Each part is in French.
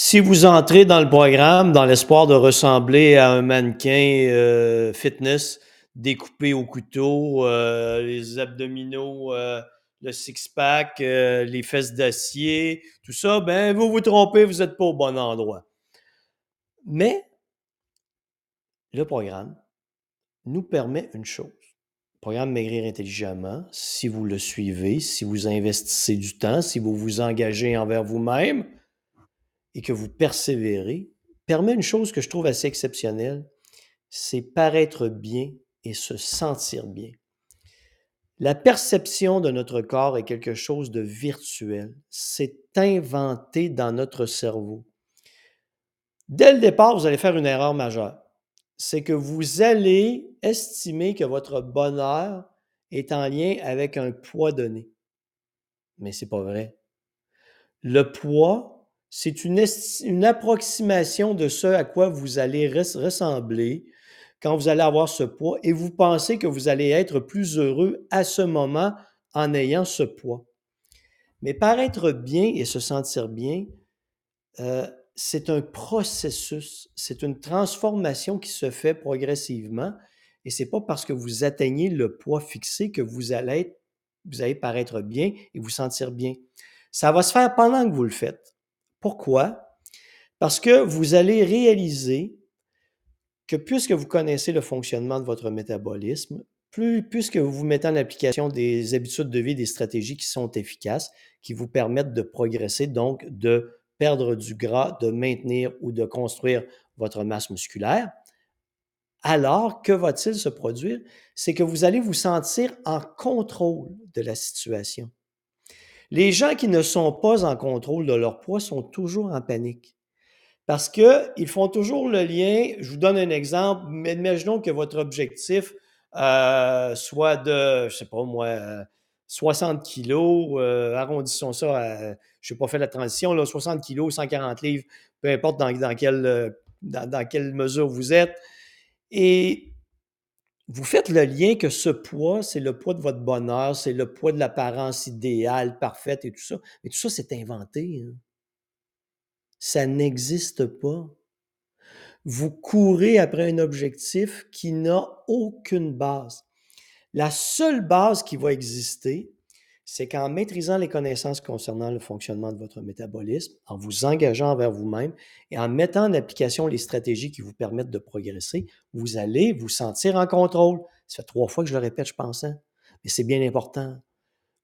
Si vous entrez dans le programme dans l'espoir de ressembler à un mannequin euh, fitness découpé au couteau, euh, les abdominaux, euh, le six-pack, les fesses d'acier, tout ça, ben vous vous trompez, vous n'êtes pas au bon endroit. Mais le programme nous permet une chose. Le programme Maigrir intelligemment, si vous le suivez, si vous investissez du temps, si vous vous engagez envers vous-même, et que vous persévérez, permet une chose que je trouve assez exceptionnelle, c'est paraître bien et se sentir bien. La perception de notre corps est quelque chose de virtuel. C'est inventé dans notre cerveau. Dès le départ, vous allez faire une erreur majeure. C'est que vous allez estimer que votre bonheur est en lien avec un poids donné. Mais ce n'est pas vrai. Le poids c'est une, approximation de ce à quoi vous allez ressembler quand vous allez avoir ce poids et vous pensez que vous allez être plus heureux à ce moment en ayant ce poids. Mais paraître bien et se sentir bien, euh, c'est un processus, c'est une transformation qui se fait progressivement et c'est pas parce que vous atteignez le poids fixé que vous allez, vous allez paraître bien et vous sentir bien. Ça va se faire pendant que vous le faites. Pourquoi? Parce que vous allez réaliser que puisque vous connaissez le fonctionnement de votre métabolisme, plus, puisque vous vous mettez en application des habitudes de vie, des stratégies qui sont efficaces, qui vous permettent de progresser, donc de perdre du gras, de maintenir ou de construire votre masse musculaire, alors que va-t-il se produire? C'est que vous allez vous sentir en contrôle de la situation. Les gens qui ne sont pas en contrôle de leur poids sont toujours en panique. Parce qu'ils font toujours le lien. Je vous donne un exemple. Imaginons que votre objectif euh, soit de, je sais pas moi, 60 kilos. Euh, arrondissons ça à, je n'ai pas fait la transition, là, 60 kilos, 140 livres, peu importe dans, quelle, dans quelle mesure vous êtes. Et vous faites le lien que ce poids, c'est le poids de votre bonheur, c'est le poids de l'apparence idéale, parfaite et tout ça. Mais tout ça, c'est inventé. Hein. Ça n'existe pas. Vous courez après un objectif qui n'a aucune base. La seule base qui va exister, c'est qu'en maîtrisant les connaissances concernant le fonctionnement de votre métabolisme, en vous engageant envers vous-même et en mettant en application les stratégies qui vous permettent de progresser, vous allez vous sentir en contrôle. Ça fait trois fois que je le répète, je pense, hein? mais c'est bien important.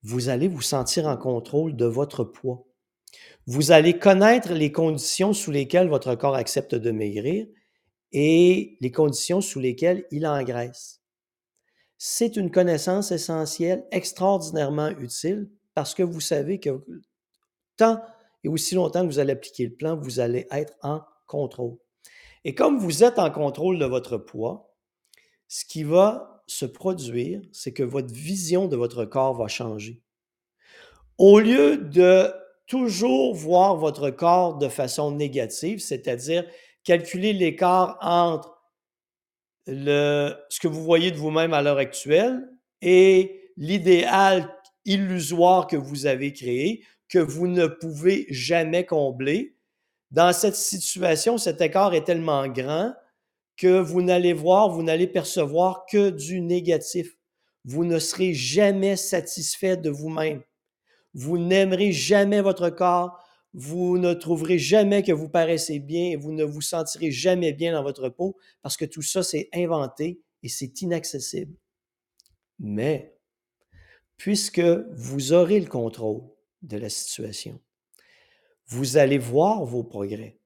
Vous allez vous sentir en contrôle de votre poids. Vous allez connaître les conditions sous lesquelles votre corps accepte de maigrir et les conditions sous lesquelles il engraisse c'est une connaissance essentielle, extraordinairement utile, parce que vous savez que tant et aussi longtemps que vous allez appliquer le plan, vous allez être en contrôle. Et comme vous êtes en contrôle de votre poids, ce qui va se produire, c'est que votre vision de votre corps va changer. Au lieu de toujours voir votre corps de façon négative, c'est-à-dire calculer l'écart entre ce que vous voyez de vous-même à l'heure actuelle et l'idéal illusoire que vous avez créé, que vous ne pouvez jamais combler. Dans cette situation, cet écart est tellement grand que vous n'allez voir, vous n'allez percevoir que du négatif. Vous ne serez jamais satisfait de vous-même. Vous n'aimerez jamais votre corps, vous ne trouverez jamais que vous paraissez bien et vous ne vous sentirez jamais bien dans votre peau parce que tout ça, c'est inventé et c'est inaccessible. Mais, puisque vous aurez le contrôle de la situation, vous allez voir vos progrès.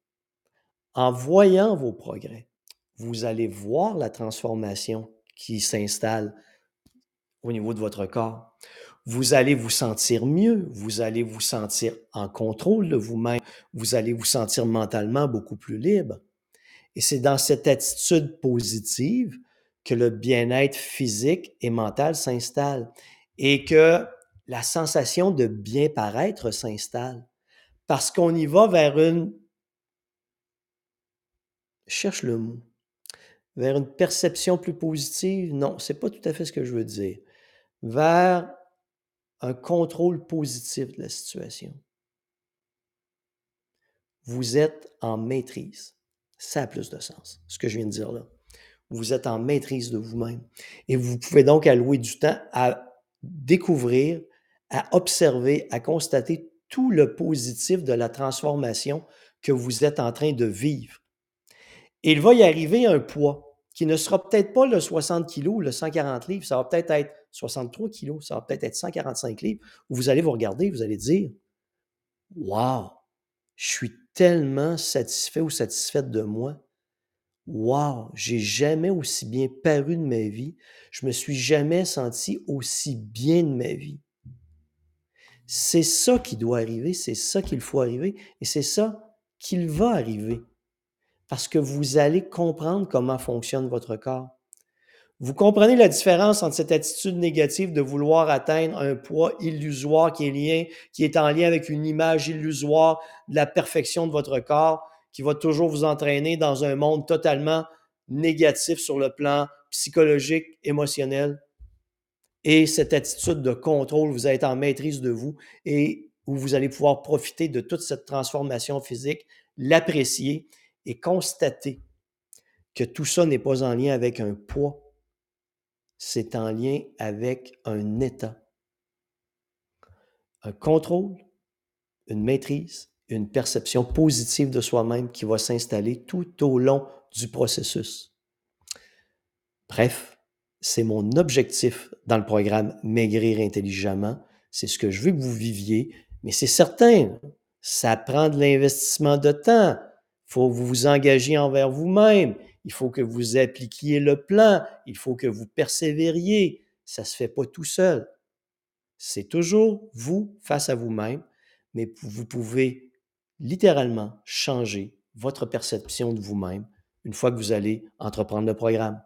En voyant vos progrès, vous allez voir la transformation qui s'installe au niveau de votre corps vous allez vous sentir mieux, vous allez vous sentir en contrôle de vous-même, vous allez vous sentir mentalement beaucoup plus libre. Et c'est dans cette attitude positive que le bien-être physique et mental s'installe et que la sensation de bien paraître s'installe. Parce qu'on y va vers une, cherche le mot, vers une perception plus positive. Non, c'est pas tout à fait ce que je veux dire. Vers un contrôle positif de la situation. vous êtes en maîtrise. Ça a plus de sens, ce que je viens de dire là. Vous êtes en maîtrise de vous-même. Et vous pouvez donc allouer du temps à découvrir, à observer, à constater tout le positif de la transformation que vous êtes en train de vivre. Il va y arriver un poids qui ne sera peut-être pas le 60 kg ou le 140 livres, ça va peut-être être 63 kg, ça va peut-être être 145 livres, où vous allez vous regarder, vous allez dire Wow, je suis tellement satisfait ou satisfaite de moi. Wow, j'ai jamais aussi bien paru de ma vie. Je me suis jamais senti aussi bien de ma vie. C'est ça qui doit arriver, c'est ça qu'il faut arriver et c'est ça qu'il va arriver parce que vous allez comprendre comment fonctionne votre corps. Vous comprenez la différence entre cette attitude négative de vouloir atteindre un poids illusoire qui est, lien, qui est en lien avec une image illusoire de la perfection de votre corps, qui va toujours vous entraîner dans un monde totalement négatif sur le plan psychologique, émotionnel. Et cette attitude de contrôle, vous être en maîtrise de vous et où vous allez pouvoir profiter de toute cette transformation physique, l'apprécier et constater que tout ça n'est pas en lien avec un poids, c'est en lien avec un état. Un contrôle, une maîtrise, une perception positive de soi-même qui va s'installer tout au long du processus. Bref, c'est mon objectif dans le programme Maigrir intelligemment. C'est ce que je veux que vous viviez, mais c'est certain, ça prend de l'investissement de temps, il faut vous engagiez envers vous-même. Il faut que vous appliquiez le plan. Il faut que vous persévériez. Ça ne se fait pas tout seul. C'est toujours vous face à vous-même, mais vous pouvez littéralement changer votre perception de vous-même une fois que vous allez entreprendre le programme.